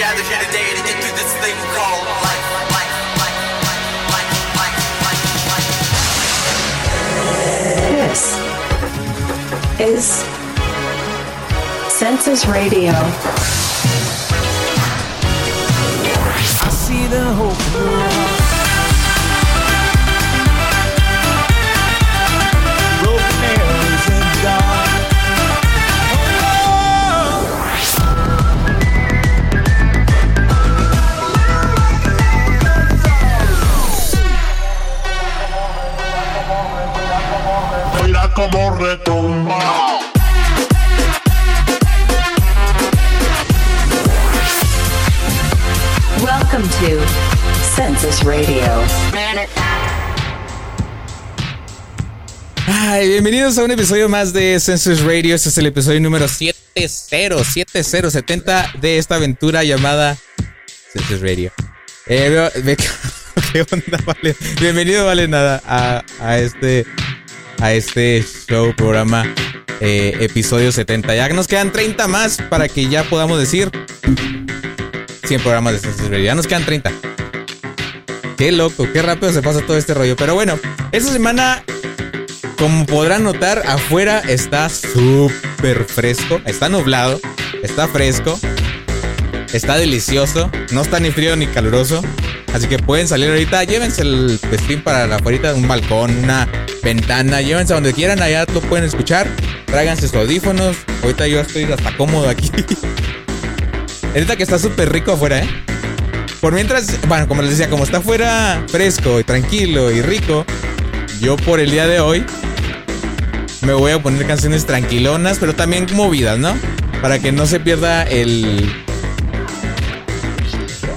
gathered here today to get through this thing called life. life, life, life, life, life, life, life. This is Census Radio. I see the hope Census Radio. Ay, bienvenidos a un episodio más de Census Radio. Este es el episodio número 707070 de esta aventura llamada Census Radio. Eh, veo- ve- ¿Qué onda, vale? Bienvenido, vale, nada, a, a este a este show, programa, eh, episodio 70. Ya nos quedan 30 más para que ya podamos decir 100 programas de Census Radio. Ya nos quedan 30. Qué loco, qué rápido se pasa todo este rollo. Pero bueno, esta semana como podrán notar, afuera está súper fresco. Está nublado. Está fresco. Está delicioso. No está ni frío ni caluroso. Así que pueden salir ahorita. Llévense el festín para la afuera, un balcón, una ventana. Llévense a donde quieran. Allá lo pueden escuchar. Tráiganse sus audífonos. Ahorita yo estoy hasta cómodo aquí. Ahorita que está súper rico afuera, ¿eh? Por mientras, bueno, como les decía, como está afuera fresco y tranquilo y rico, yo por el día de hoy me voy a poner canciones tranquilonas, pero también movidas, ¿no? Para que no se pierda el.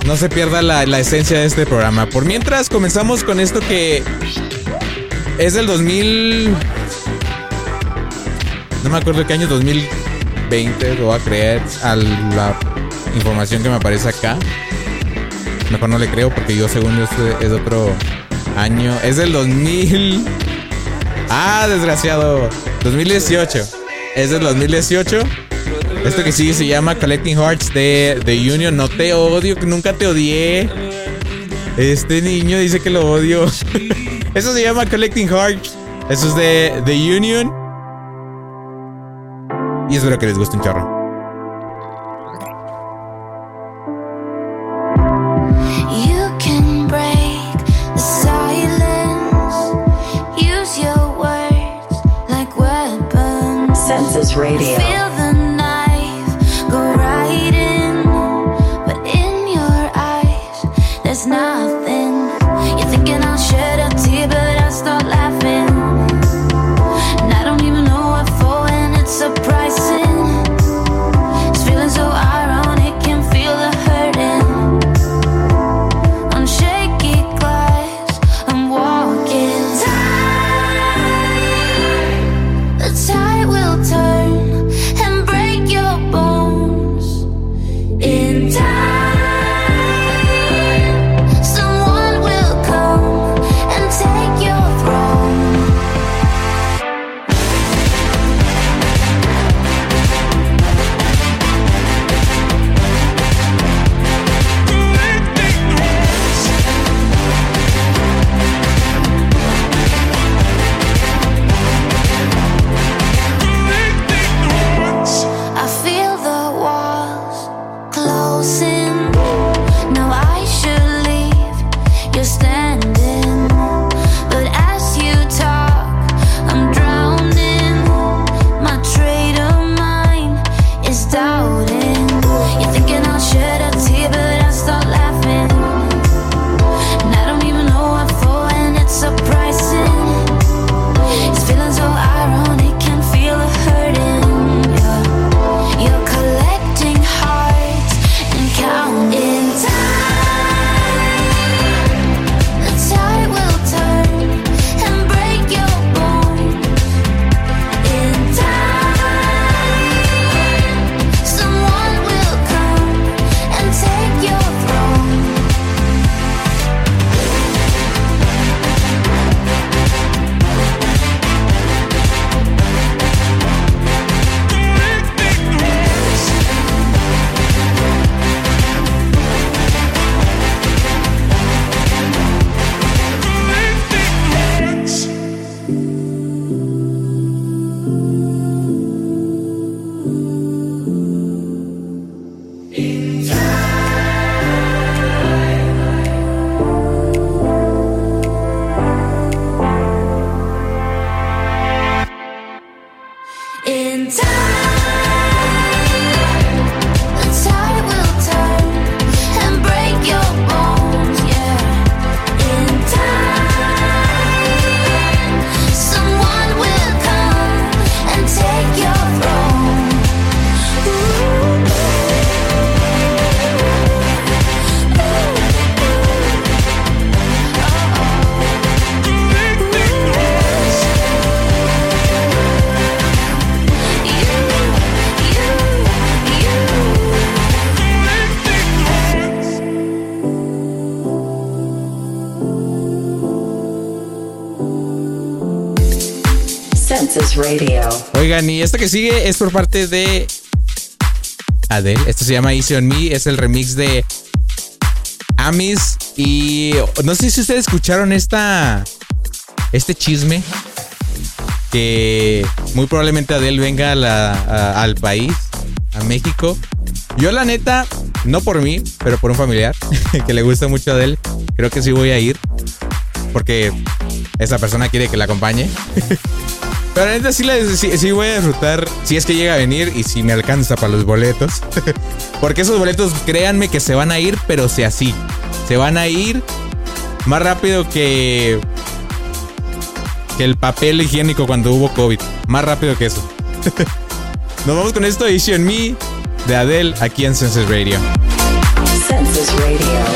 No se pierda la, la esencia de este programa. Por mientras, comenzamos con esto que es del 2000. No me acuerdo qué año, 2020, lo voy a creer a la información que me aparece acá. Mejor no le creo porque yo, según yo, es otro año. Es del 2000. Ah, desgraciado. 2018. Es del 2018. Esto que sí se llama Collecting Hearts de The Union. No te odio, que nunca te odié. Este niño dice que lo odio. Eso se llama Collecting Hearts. Eso es de The Union. Y espero que les guste un chorro. Radio. Radio. Oigan, y esto que sigue es por parte de Adele. Esto se llama Easy on Me. Es el remix de Amis. Y no sé si ustedes escucharon esta. Este chisme. Que muy probablemente Adele venga al país, a México. Yo, la neta, no por mí, pero por un familiar que le gusta mucho a Adele. Creo que sí voy a ir. Porque esa persona quiere que la acompañe. Pero neta sí, sí- sí voy a disfrutar si es que llega a venir y si me alcanza para los boletos. Porque esos boletos, créanme que se van a ir, pero si así. Se van a ir más rápido que, que el papel higiénico cuando hubo COVID. Más rápido que eso. Nos vamos con esto, Easy on Me, de Adele, aquí en Senses Radio. Census Radio.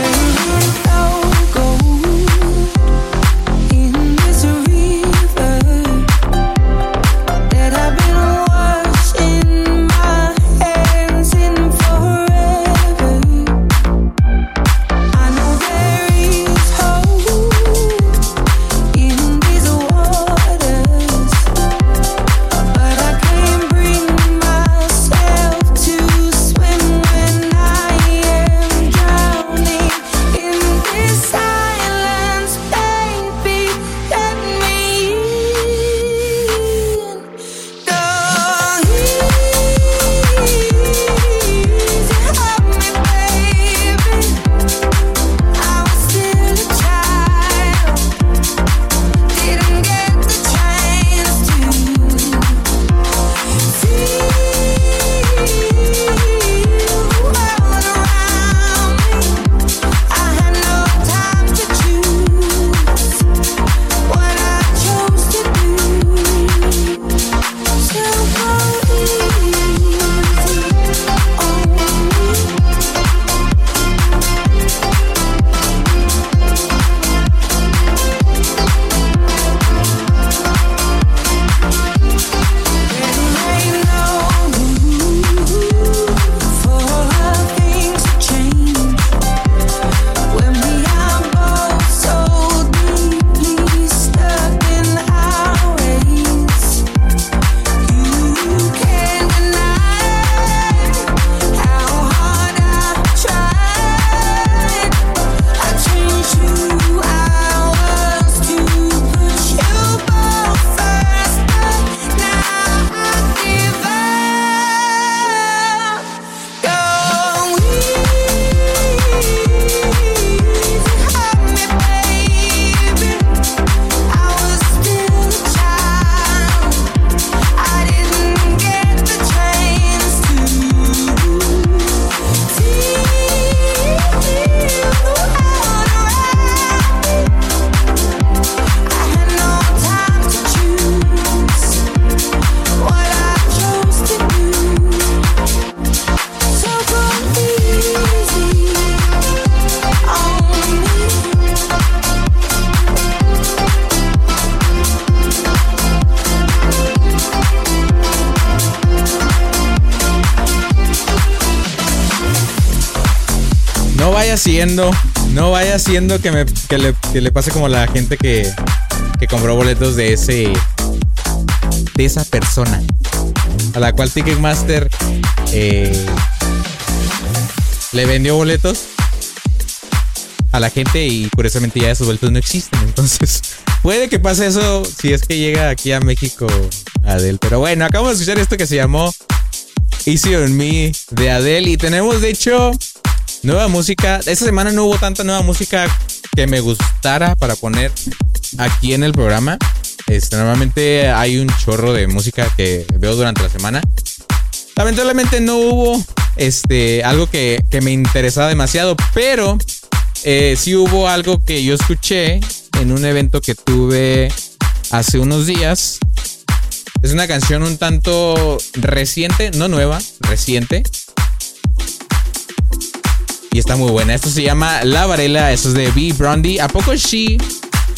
No vaya siendo, que, me, que, le, que le pase como la gente que, compró boletos de ese de esa persona a la cual Ticketmaster eh, le vendió boletos a la gente y curiosamente ya esos boletos no existen. Entonces puede que pase eso si es que llega aquí a México Adele. Pero bueno, acabamos de escuchar esto que se llamó Easy on Me de Adele y tenemos de hecho Nueva música. Esta semana no hubo tanta nueva música que me gustara para poner aquí en el programa. Este, normalmente hay un chorro de música que veo durante la semana. Lamentablemente no hubo este, algo que, que me interesaba demasiado, pero eh, sí hubo algo que yo escuché en un evento que tuve hace unos días. Es una canción un tanto reciente, no nueva, reciente. Y está muy buena. Esto se llama La Varela. Eso es de B. Brandy. ¿A poco sí?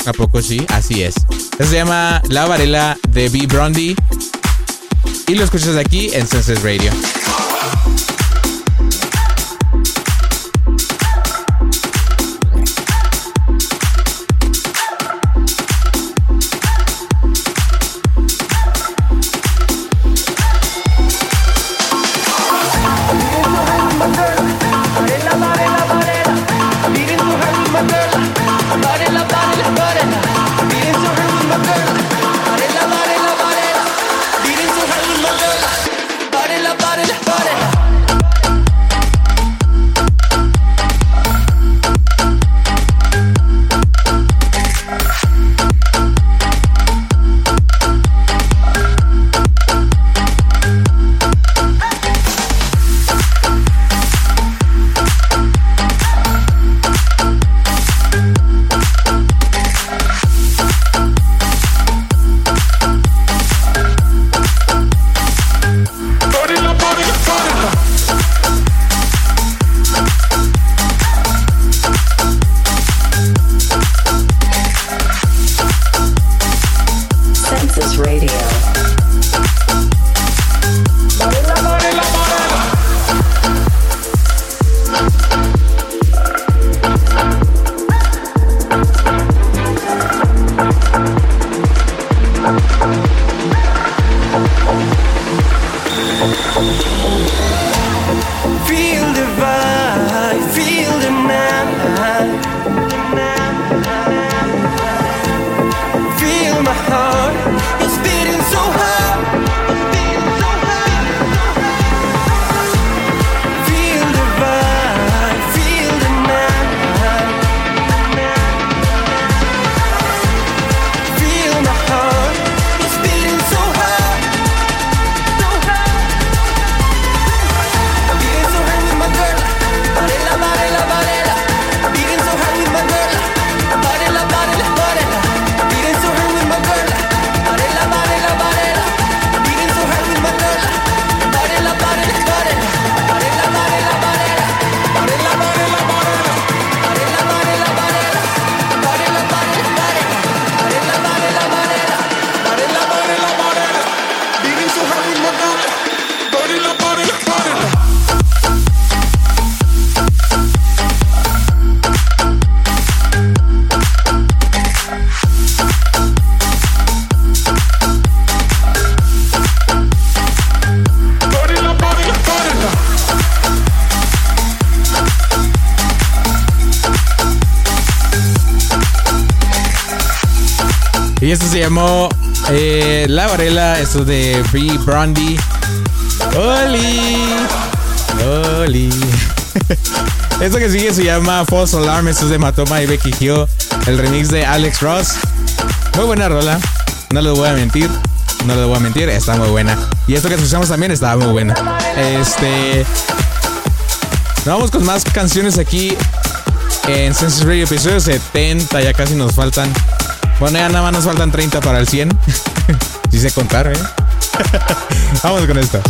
¿A poco sí? Así es. Esto se llama La Varela de B. Brandy. Y lo escuchas aquí en Senses Radio. Llamó eh, La Varela, esto de Free Brandy. ¡Oli! ¡Oli! Esto que sigue se llama False Alarm, esto es de Matoma y Becky Hill. El remix de Alex Ross. Muy buena rola, no les voy a mentir. No les voy a mentir, está muy buena. Y esto que escuchamos también estaba muy buena. Este. Vamos con más canciones aquí en Census Radio, episodio 70. Ya casi nos faltan. Bueno, ya nada más nos faltan 30 para el 100. Si sé contar, ¿eh? Vamos con esto.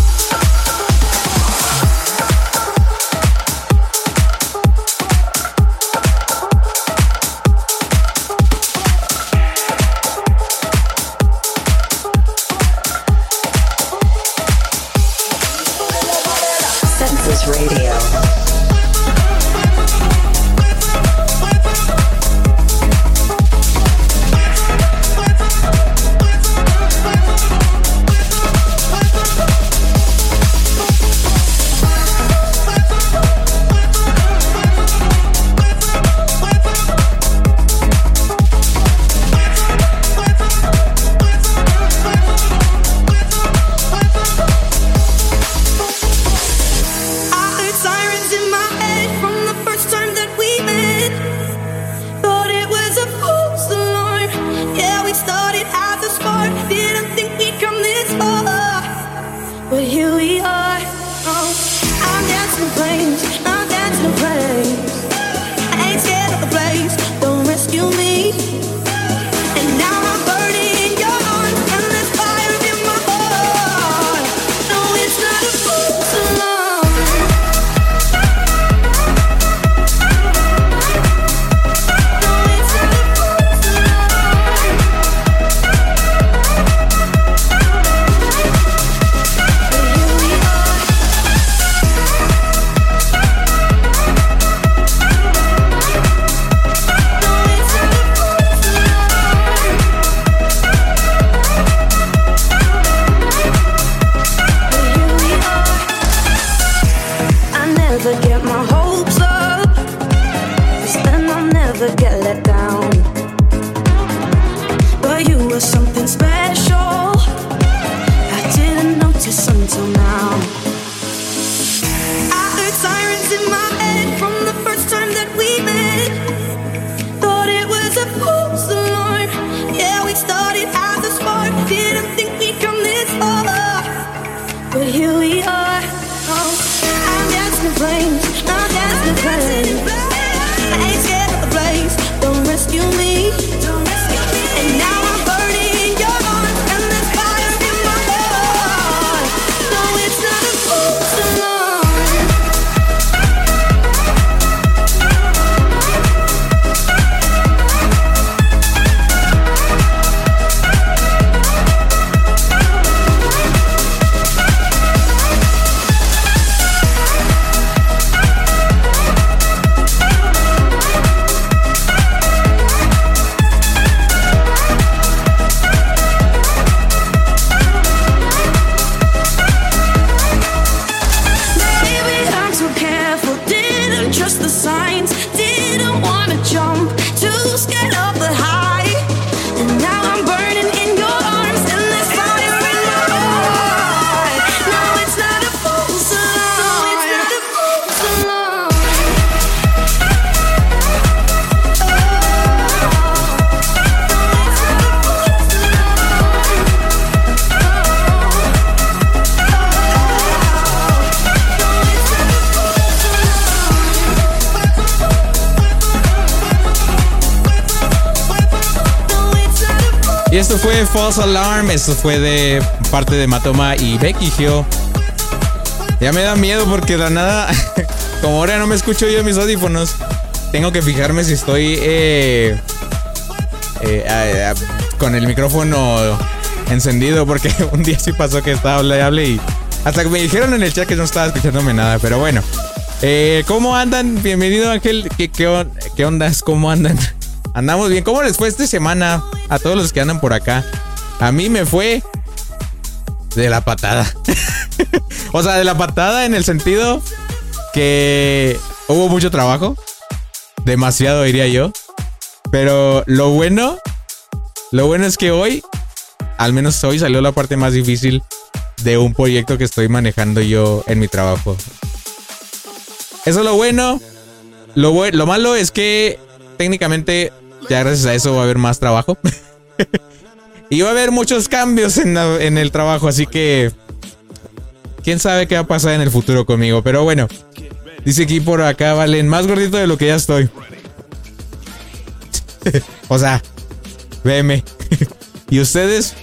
False Alarm. Esto fue de parte de Matoma y Becky Hill. Ya me da miedo porque de nada, como ahora no me escucho yo en mis audífonos, tengo que fijarme si estoy eh, eh, con el micrófono encendido. Porque un día sí pasó que estaba hable y hable y hasta que me dijeron en el chat que no estaba escuchándome nada. Pero bueno, Eh, ¿cómo andan? Bienvenido Ángel. ¿Qué, qué ondas? ¿Cómo andan? Andamos bien. ¿Cómo les fue esta semana a todos los que andan por acá? A mí me fue de la patada. o sea, de la patada en el sentido que hubo mucho trabajo. Demasiado, diría yo. Pero lo bueno Lo bueno es que hoy, al menos hoy, salió la parte más difícil de un proyecto que estoy manejando yo en mi trabajo. Eso es lo bueno. Lo, bue- lo malo es que técnicamente ya gracias a eso va a haber más trabajo. y va a haber muchos cambios en, el trabajo, así que... ¿Quién sabe qué va a pasar en el futuro conmigo? Pero bueno, dice aquí por acá, Valen, más gordito de lo que ya estoy. o sea, veme. ¿Y ustedes?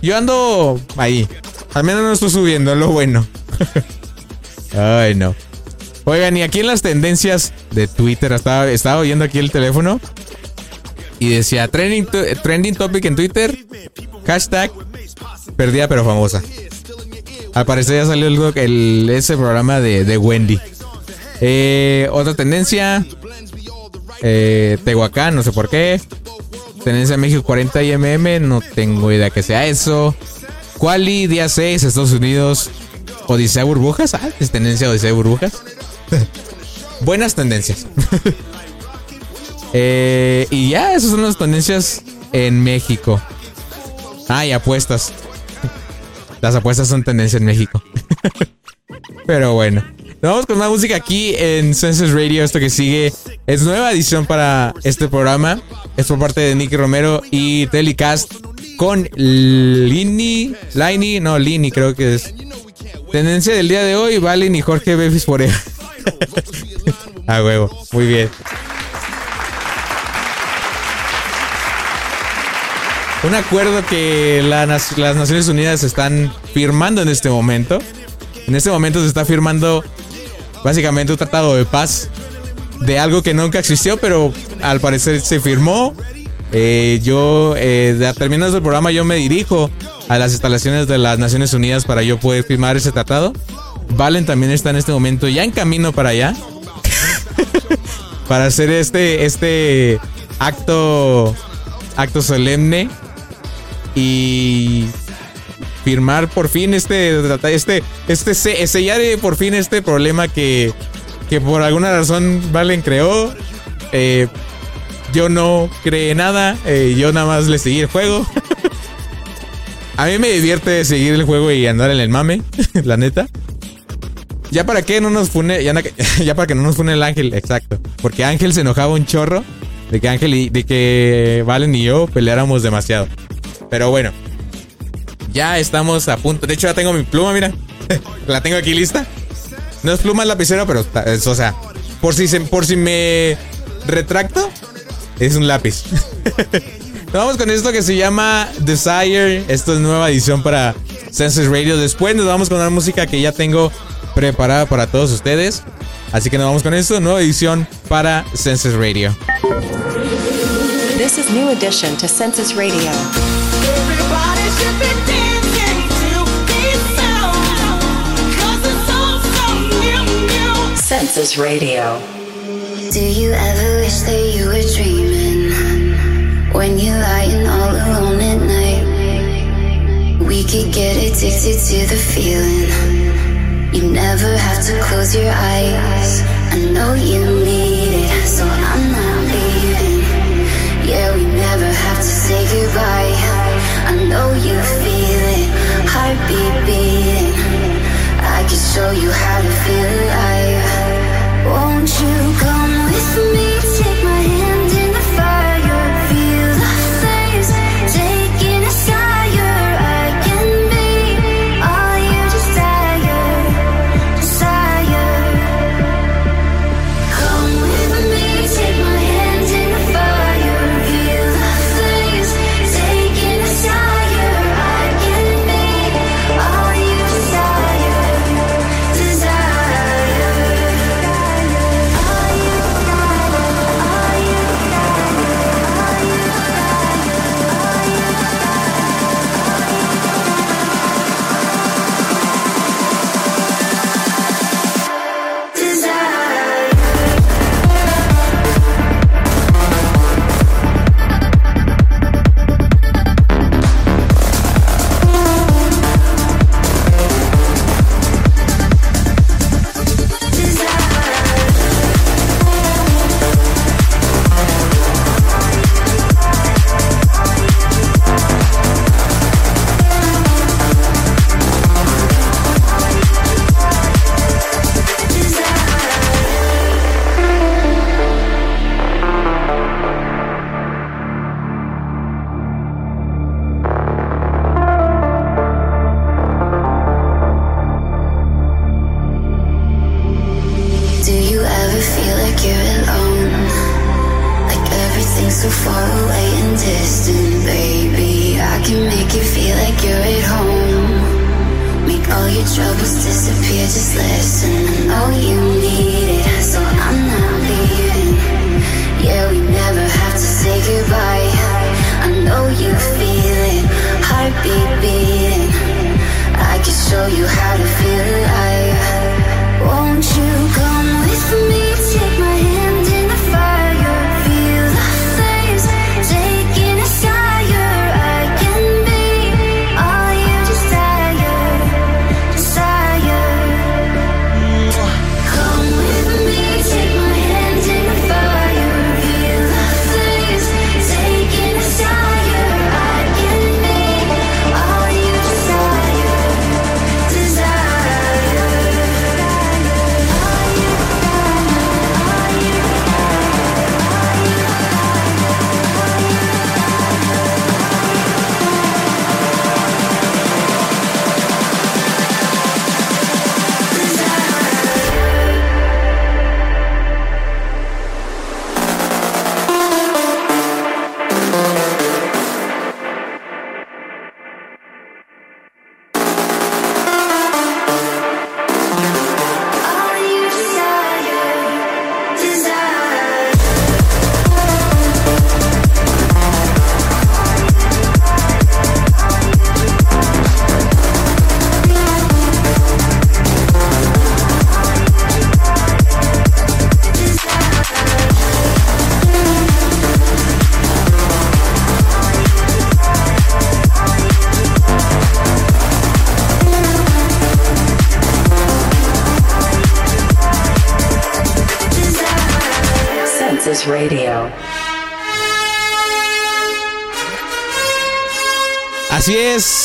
Yo ando ahí. Al menos no estoy subiendo, lo bueno. Ay, no. Oigan, y aquí en las tendencias de Twitter, estaba, estaba oyendo aquí el teléfono y decía trending, to- trending topic en Twitter, hashtag perdida pero famosa. Al parecer ya salió el, el- ese programa de, de Wendy. Eh, otra tendencia, eh, Tehuacán, no sé por qué. Tendencia México 40 IMM, no tengo idea que sea eso. Quali, día 6, Estados Unidos. Odisea Burbujas, ah, es tendencia Odisea Burbujas. Buenas tendencias. Eh, y ya, esas son las tendencias en México. Ah, y apuestas. Las apuestas son tendencia en México. Pero bueno. Nos Vamos con más música aquí en Senses Radio. Esto que sigue es nueva edición para este programa. Es por parte de Nicky Romero y Telecast con Lini. Lini, no, Lini creo que es. Tendencia del día de hoy, Valen y Jorge Befis Forever. A huevo, muy bien. Un acuerdo que las Naciones Unidas están firmando en este momento. En este momento se está firmando básicamente un tratado de paz de algo que nunca existió, pero al parecer se firmó. Eh, yo, eh, terminando el programa, yo me dirijo a las instalaciones de las Naciones Unidas para yo poder firmar ese tratado. Valen también está en este momento ya en camino para allá. para hacer este, este acto, acto solemne y firmar por fin este este este se- sellar eh, por fin este problema que que por alguna razón Valen creó. Eh, yo no creé nada eh, yo nada más le seguí el juego. A mí me divierte seguir el juego y andar en el mame la neta. Ya para qué no nos fune ya, na- ya para que no nos fune el ángel exacto. Porque Ángel se enojaba un chorro de que Ángel y de que Valen y yo peleáramos demasiado pero bueno ya estamos a punto. De hecho, ya tengo mi pluma, mira. La tengo aquí lista. No es pluma, es lapicero, pero es, o sea, por si, por si me retracto, es un lápiz. Nos vamos con esto que se llama Desire. Esto es nueva edición para Senses Radio. Después nos vamos con una música que ya tengo preparada para todos ustedes. Así que nos vamos con esto, nueva edición para Senses Radio. This is New Edition to Census Radio. Census Radio. Do you ever wish that you were dreaming when you're lying all alone at night? We could get addicted to the feeling. You never have to close your eyes. I know you need it, so I'm not leaving. Yeah, we never have to say goodbye.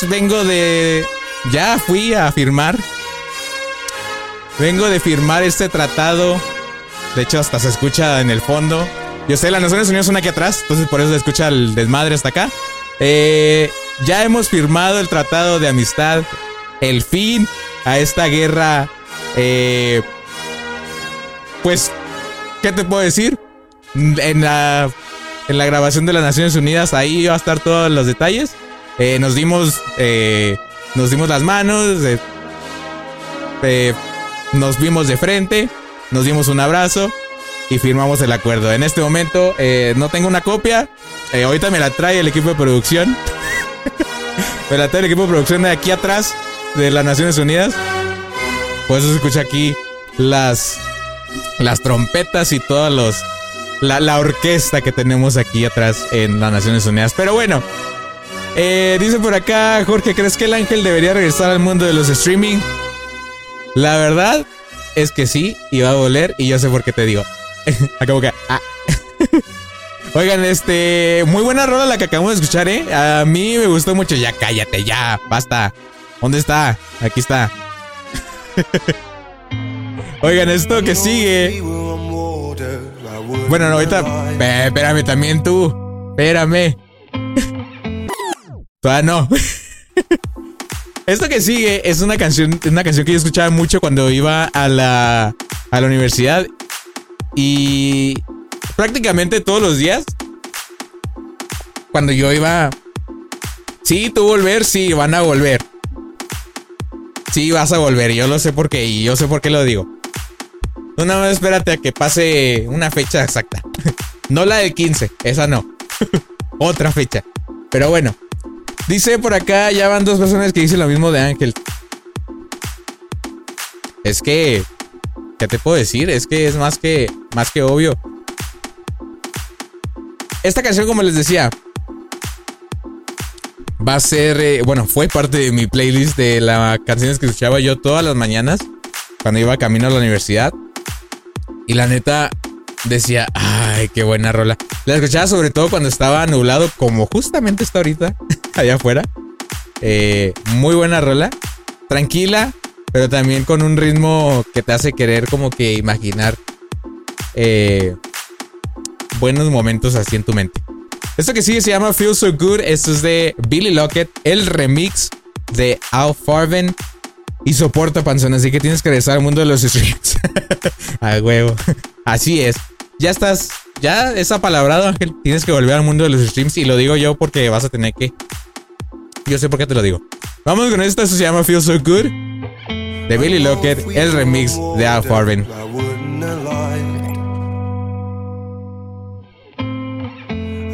Vengo de. Ya fui a firmar. Vengo de firmar este tratado. De hecho, hasta se escucha en el fondo. Yo sé, las Naciones Unidas son aquí atrás, entonces por eso se escucha el desmadre hasta acá. Eh, ya hemos firmado el tratado de amistad. El fin a esta guerra. eh, pues, ¿qué te puedo decir? En la, en la grabación de las Naciones Unidas, ahí va a estar todos los detalles. Eh, nos dimos. eh, nos dimos las manos. eh, eh, nos vimos de frente. Nos dimos un abrazo. Y firmamos el acuerdo. En este momento eh, no tengo una copia. ahorita me la trae el equipo de producción. me la trae el equipo de producción de aquí atrás. De las Naciones Unidas. Por eso se escucha aquí las. Las trompetas y todos los. La, la orquesta que tenemos aquí atrás en las Naciones Unidas. Pero bueno. Eh, dice por acá, Jorge, ¿crees que el ángel debería regresar al mundo de los streaming? La verdad es que sí, y va a volver, y yo sé por qué te digo. Acabo que. ah. Oigan, este. Muy buena rola la que acabamos de escuchar, ¿eh? A mí me gustó mucho. Ya cállate, ya, basta. ¿Dónde está? Aquí está. Oigan, esto que sigue. Bueno, no, ahorita. Espérame también tú. Espérame. Todavía no. Esto que sigue es una canción, una canción que yo escuchaba mucho cuando iba a la, a la universidad. Y prácticamente todos los días. Cuando yo iba. Sí, tú volver, sí, van a volver. Sí, vas a volver. Yo lo sé por qué. Y yo sé por qué lo digo. Nada más espérate a que pase una fecha exacta. No la del 15, esa no. Otra fecha. Pero bueno. Dice por acá, ya van dos personas que dicen lo mismo de Ángel. Es que. ¿Qué te puedo decir? Es que es más que. más que obvio. Esta canción, como les decía. Va a ser. eh, bueno, fue parte de mi playlist de las canciones que escuchaba yo todas las mañanas. Cuando iba camino a la universidad. Y la neta decía, ay, qué buena rola. La escuchaba sobre todo cuando estaba nublado, como justamente está ahorita, allá afuera. Eh, muy buena rola. Tranquila, pero también con un ritmo que te hace querer como que imaginar eh, buenos momentos así en tu mente. Esto que sigue se llama Feel So Good. Esto es de Billy Lockett, el remix de Al Farben. Y soporta panzón, así que tienes que regresar al mundo de los streams. A huevo. Así es. Ya estás ya es apalabrado, Ángel. Tienes que volver al mundo de los streams y lo digo yo porque vas a tener que. Yo sé por qué te lo digo. Vamos con esta, esto se llama Feel So Good de Billy Lockett, el remix de Al Farben. I wouldn't have lied.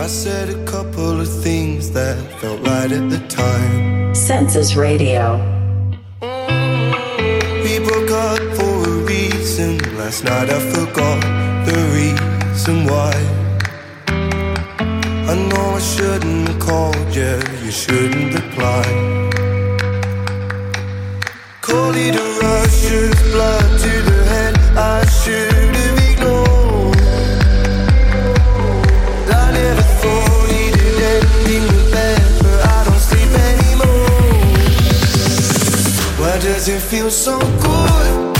I said a couple of things that felt right at the time. Census Radio. We broke up for a reason. Last night I forgot the reason why. I know I shouldn't have called you, you shouldn't reply. Call it a rush of blood to the head. I should does it feel so good?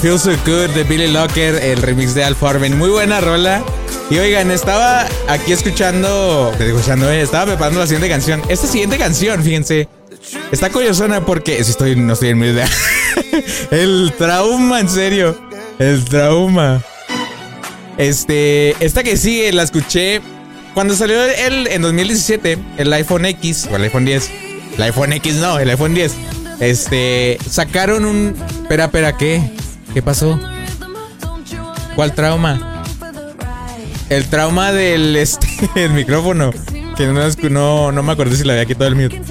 Feel So Good de Billy Locker, el remix de Al Farben. Muy buena rola. Y oigan, estaba aquí escuchando, escuchando, eh, estaba preparando la siguiente canción. Esta siguiente canción, fíjense, está curiosona porque, si estoy, no estoy en mi idea. el trauma, en serio. El trauma. Este, esta que sigue, la escuché cuando salió el, en 2017, el iPhone X, o el iPhone 10. El iPhone X no, el iPhone 10. Este, sacaron un... Espera, espera, ¿qué? ¿Qué pasó? ¿Cuál trauma? El trauma del este, el micrófono. Que no, no, no me acordé si le había quitado el mute.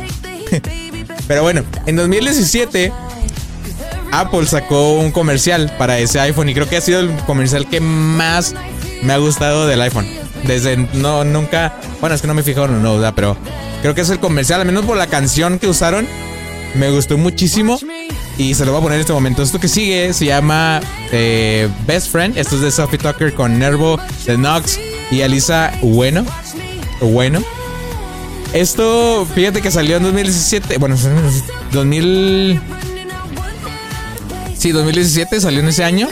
Pero bueno, en 2017 Apple sacó un comercial para ese iPhone y creo que ha sido el comercial que más me ha gustado del iPhone. Desde no nunca, bueno, es que no me fijaron no, pero creo que es el comercial, al menos por la canción que usaron, me gustó muchísimo y se lo voy a poner en este momento. Esto que sigue se llama eh, Best Friend. Esto es de Sophie Tucker con Nervo, The Knox y Alisa Bueno. Bueno. Esto, fíjate que salió en 2017. Bueno, 2000. Sí, 2017 salió en ese año.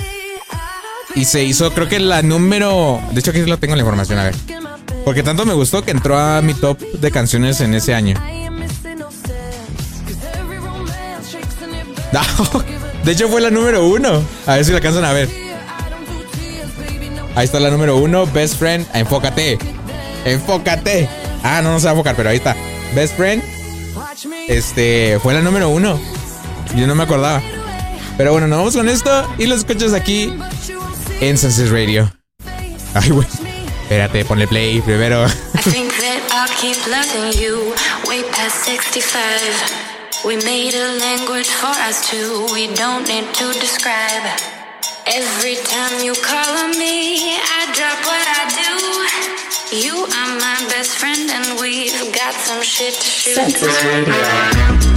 Y se hizo, creo que la número. De hecho, aquí lo tengo la información, a ver. Porque tanto me gustó que entró a mi top de canciones en ese año. De hecho, fue la número uno. A ver si la alcanzan a ver. Ahí está la número uno, Best Friend. Enfócate. Enfócate. Ah, no, no se va a enfocar, pero ahí está. Best Friend. Este, fue la número uno. Yo no me acordaba. Pero bueno, nos vamos con esto y lo escuchas aquí en Senses Radio. Ay, güey. Espérate, ponle play primero. I think that keep loving you way past 65. We made a language for us two. We don't need to describe. Every time you call on me, I drop what I do. You are my best friend, and we've got some shit to shoot.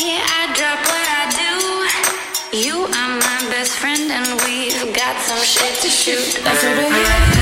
got some shit to shoot. That's the way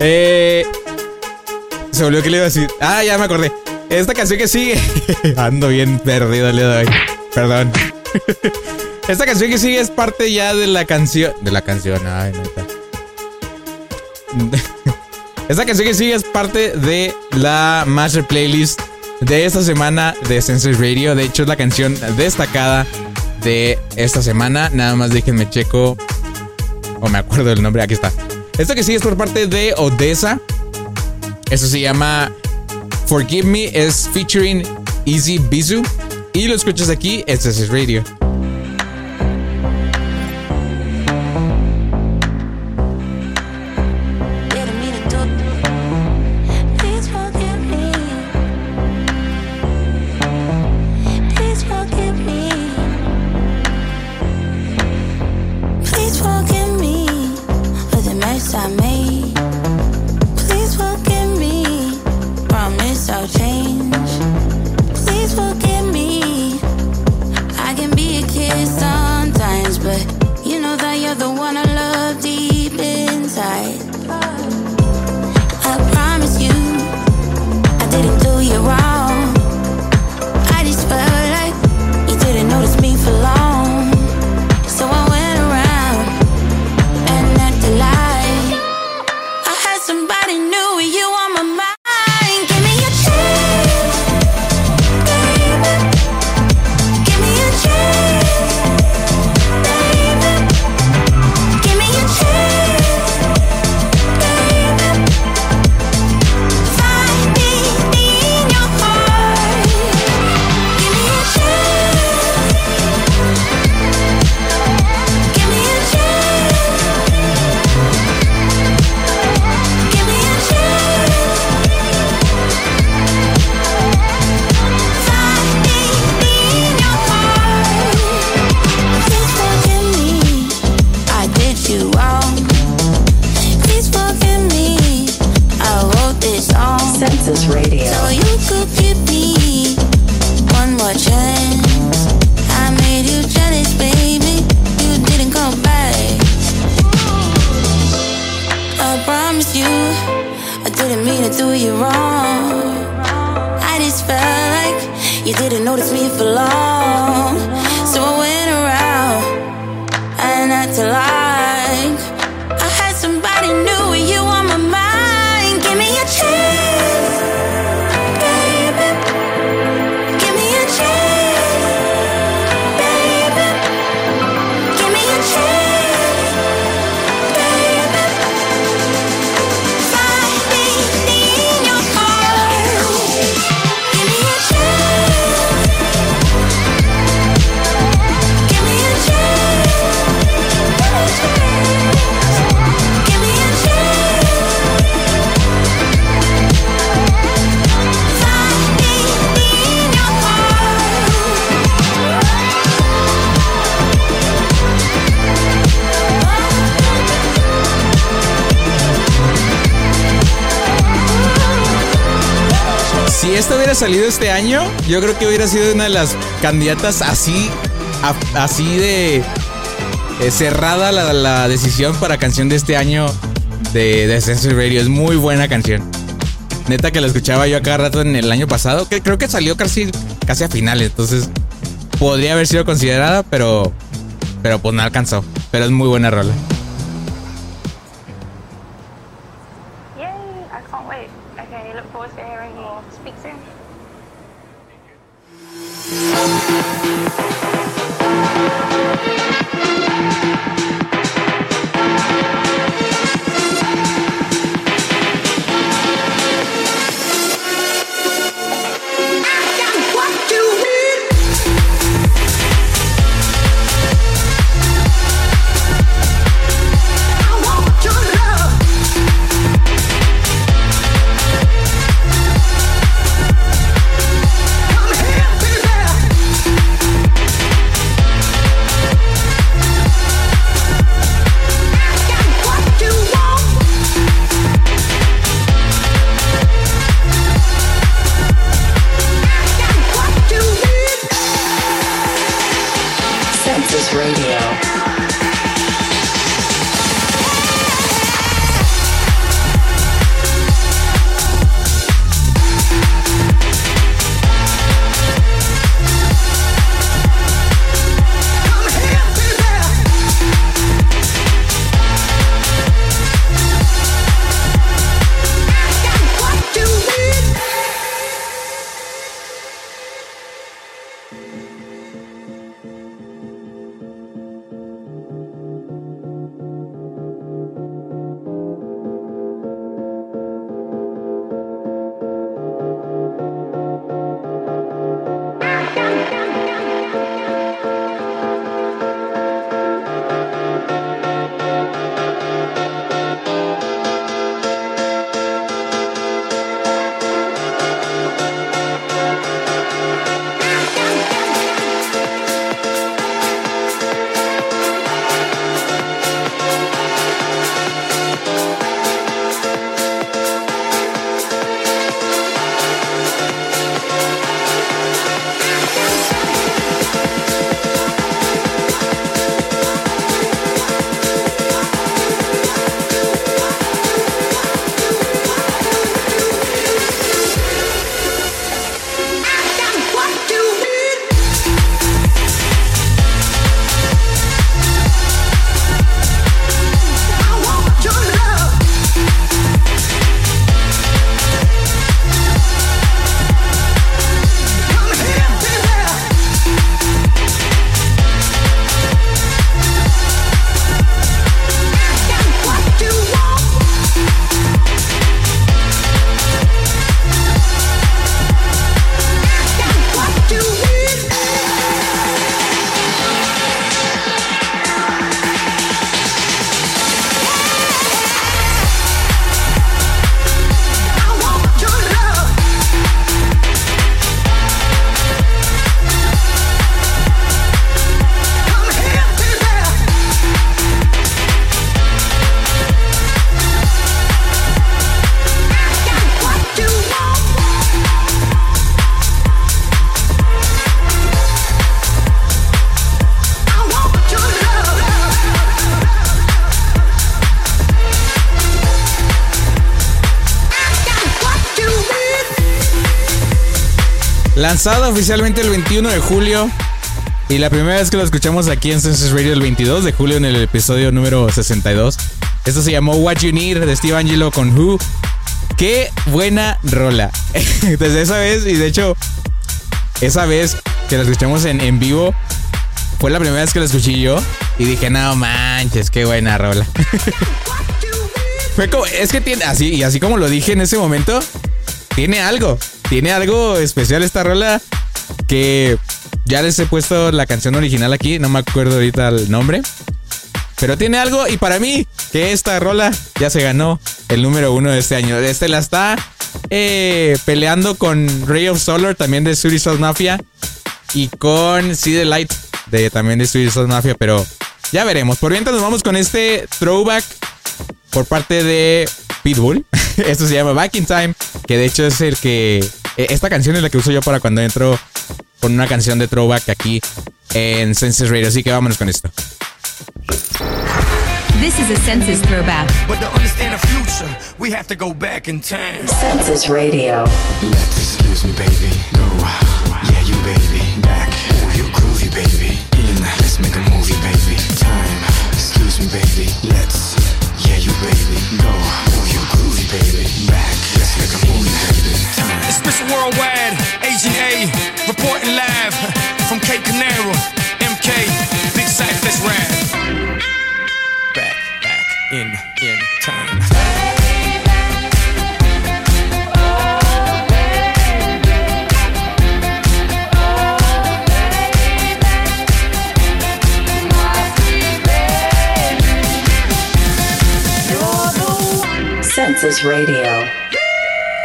Eh. Se volvió que le iba a decir. Ah, ya me acordé. Esta canción que sigue. Ando bien perdido el día. Perdón. Esta canción que sigue es parte ya de la canción. De la canción, ay, neta. Esta canción que sigue es parte de la Master Playlist de esta semana de Census Radio. De hecho, es la canción destacada de esta semana. Nada más déjenme checo. O me acuerdo del nombre. Aquí está. Esto que sigue es por parte de Odessa. Eso se llama Forgive Me. Es featuring Easy Bizu. Y lo escuchas aquí en Census Radio. Didn't mean to do you wrong. I just felt like you didn't notice me for long. So I went around and acted like hubiera salido este año, yo creo que hubiera sido una de las candidatas así, así de eh, cerrada la, la decisión para canción de este año de, de Radio. Es muy buena canción. Neta que la escuchaba yo cada rato en el año pasado, que creo que salió casi, casi a finales, entonces podría haber sido considerada, pero, pero pues no alcanzó. Pero es muy buena rola. Lanzado oficialmente el 21 de julio. Y la primera vez que lo escuchamos aquí en Census Radio el 22 de julio en el episodio número 62. Esto se llamó What You Need de Steve Angelo con Who. Qué buena rola. Desde esa vez, y de hecho, esa vez que la escuchamos en, en vivo, fue la primera vez que la escuché yo. Y dije, no manches, qué buena rola. Fue como, es que tiene, así, y así como lo dije en ese momento, tiene algo. Tiene algo especial esta rola que ya les he puesto la canción original aquí, no me acuerdo ahorita el nombre. Pero tiene algo y para mí que esta rola ya se ganó el número uno de este año. Este la está eh, peleando con Ray of Solar, también de House Mafia. Y con See the Light, de, también de House Mafia. Pero ya veremos. Por mientras nos vamos con este throwback por parte de Pitbull. Esto se llama Back in Time, que de hecho es el que... eh, Esta canción es la que uso yo para cuando entro con una canción de throwback aquí en Senses Radio. Así que vámonos con esto. This is a census throwback. But to understand the future, we have to go back in time. Census Radio. Let's excuse me, baby. Go, yeah, you baby. Back, oh, you groovy, baby. In, let's make a movie, baby. Time, excuse me, baby. Let's, yeah, you baby. Go, oh, you groovy, baby. Back, let's make a movie, baby. Time. It's Mr. Worldwide, Agent A, reporting live from Cape Canaveral, MK, Big. Back, back, in, in time. Census Radio.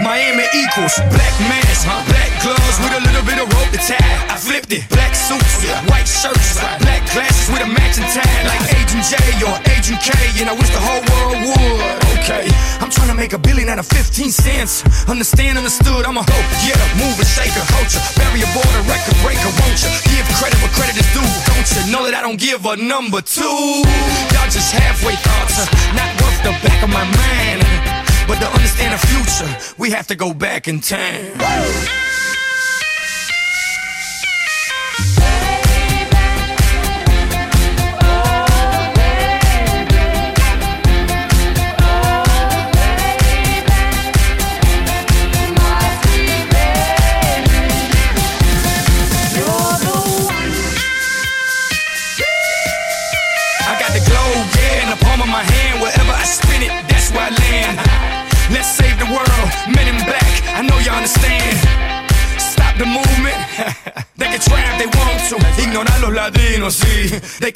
Miami equals black mask, black gloves with a little bit of rope to tie. I flipped it, black suits, white shirts, black glasses with a matching tie, like Agent J or Agent K, and I wish the whole world would. Okay, I'm trying to make a billion out of 15 cents. Understand, understood, I'm a hoe, yeah, mover, shaker, culture, barrier border, record breaker, won't you? Give credit where credit is due, don't you? Know that I don't give a number two. Y'all just halfway thoughts, not worth the back of my mind. But to understand the future, we have to go back in time.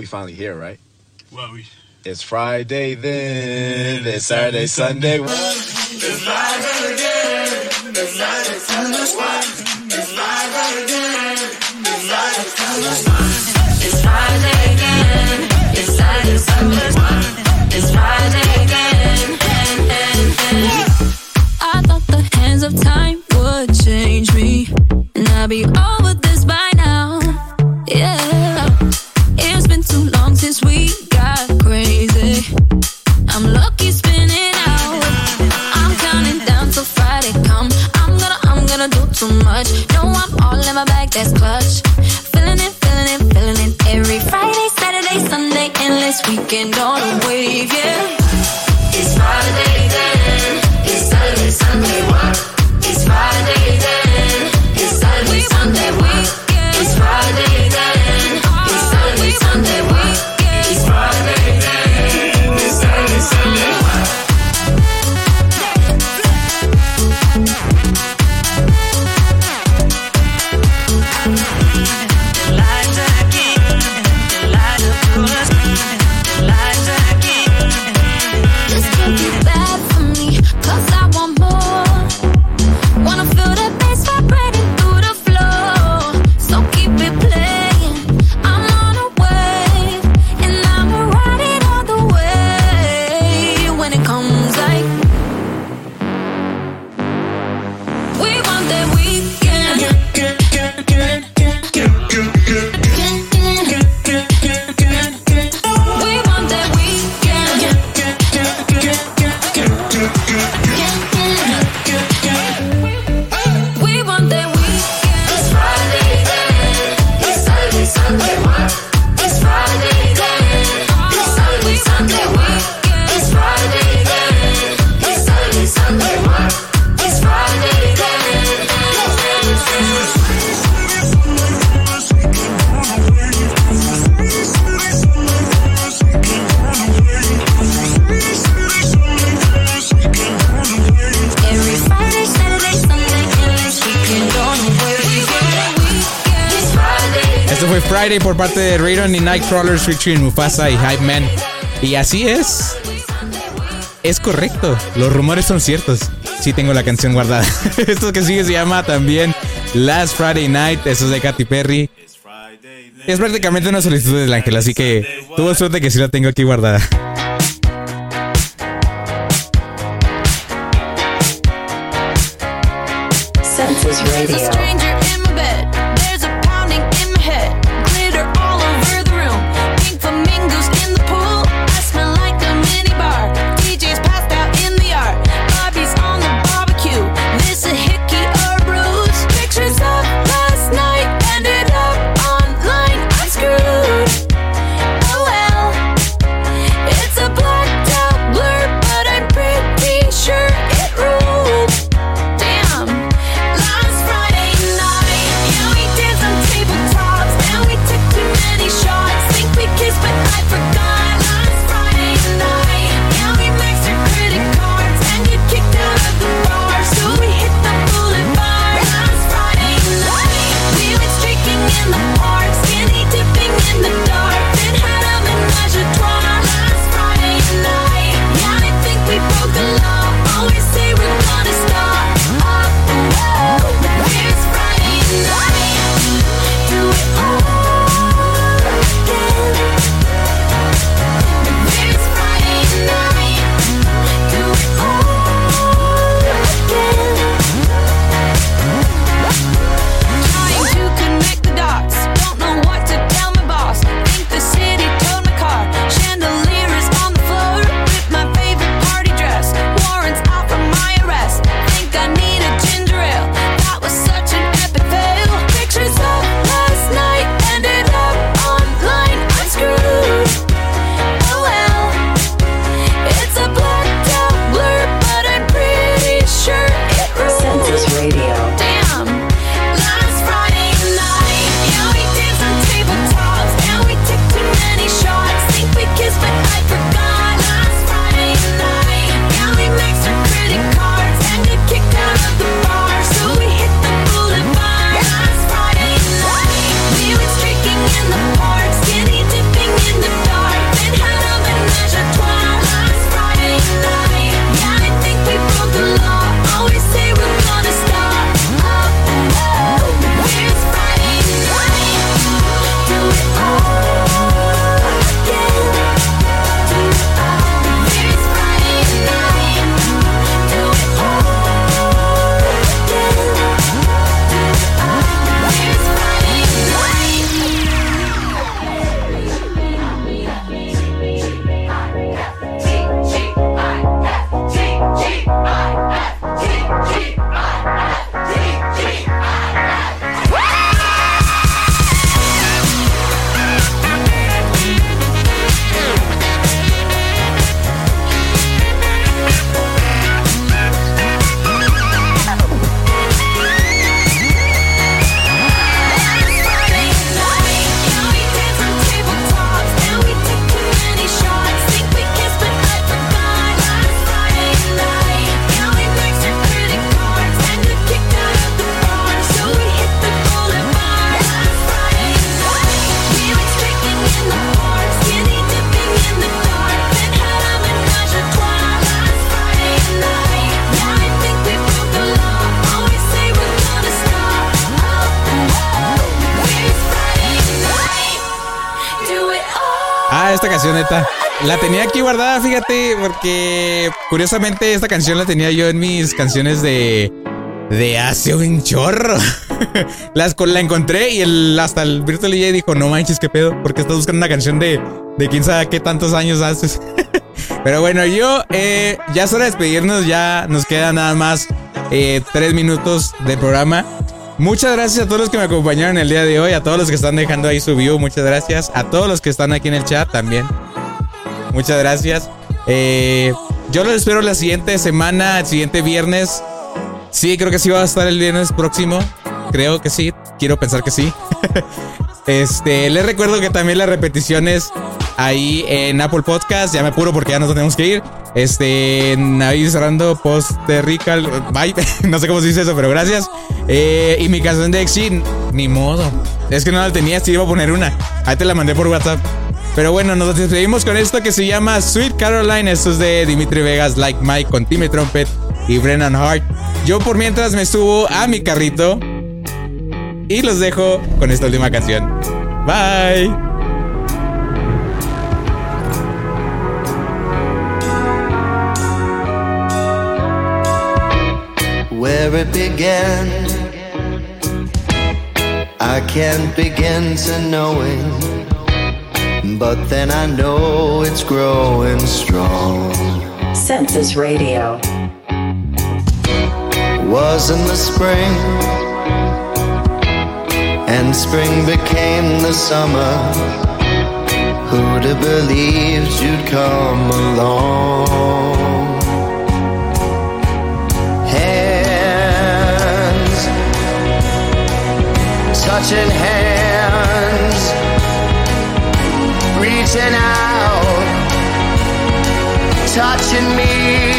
we finally here, right? Well, we. It's Friday then. It's Saturday, Sunday. It's live again. It's live again. It's live again. It's live. It's Friday again. It's Saturday, Sunday. It's Friday again. I thought the hands of time would change me, and I'd be all. that's clutch. Feeling it, feeling it, feeling it every Friday, Saturday, Sunday, endless weekend on a wave, yeah. parte de Raiden y Nightcrawlers featuring Mufasa y Hype Man. Y así es. Es correcto. Los rumores son ciertos. Sí tengo la canción guardada. Esto que sigue se llama también Last Friday Night. Eso es de Katy Perry. Es prácticamente una solicitud del ángel, así que tuvo suerte que sí la tengo aquí guardada. Radio. aquí guardada, fíjate, porque curiosamente esta canción la tenía yo en mis canciones de. de hace un chorro. Las, la encontré y el, hasta el Virtual DJ dijo: No manches, qué pedo, porque estás buscando una canción de, de quién sabe qué tantos años haces. Pero bueno, yo eh, ya es hora de despedirnos, ya nos quedan nada más eh, tres minutos de programa. Muchas gracias a todos los que me acompañaron el día de hoy, a todos los que están dejando ahí su view, muchas gracias, a todos los que están aquí en el chat también. Muchas gracias. Eh, yo lo espero la siguiente semana, el siguiente viernes. Sí, creo que sí va a estar el viernes próximo. Creo que sí. Quiero pensar que sí. este, les recuerdo que también las repeticiones ahí en Apple Podcast. Ya me apuro porque ya nos tenemos que ir. Este, ahí cerrando Poste Rica. Bye. no sé cómo se dice eso, pero gracias. Eh, y mi canción de Exit, ni modo. Es que no la tenía, sí iba a poner una. Ahí te la mandé por WhatsApp. Pero bueno, nos despedimos con esto que se llama Sweet Caroline. Esto es de Dimitri Vegas, Like Mike, con Timmy Trumpet y Brennan Hart. Yo por mientras me subo a mi carrito y los dejo con esta última canción. Bye. where it began. I can't begin to knowing, but then I know it's growing strong. Census Radio. Was in the spring, and spring became the summer. Who'd have believed you'd come along? Hands touching hands, reaching out, touching me,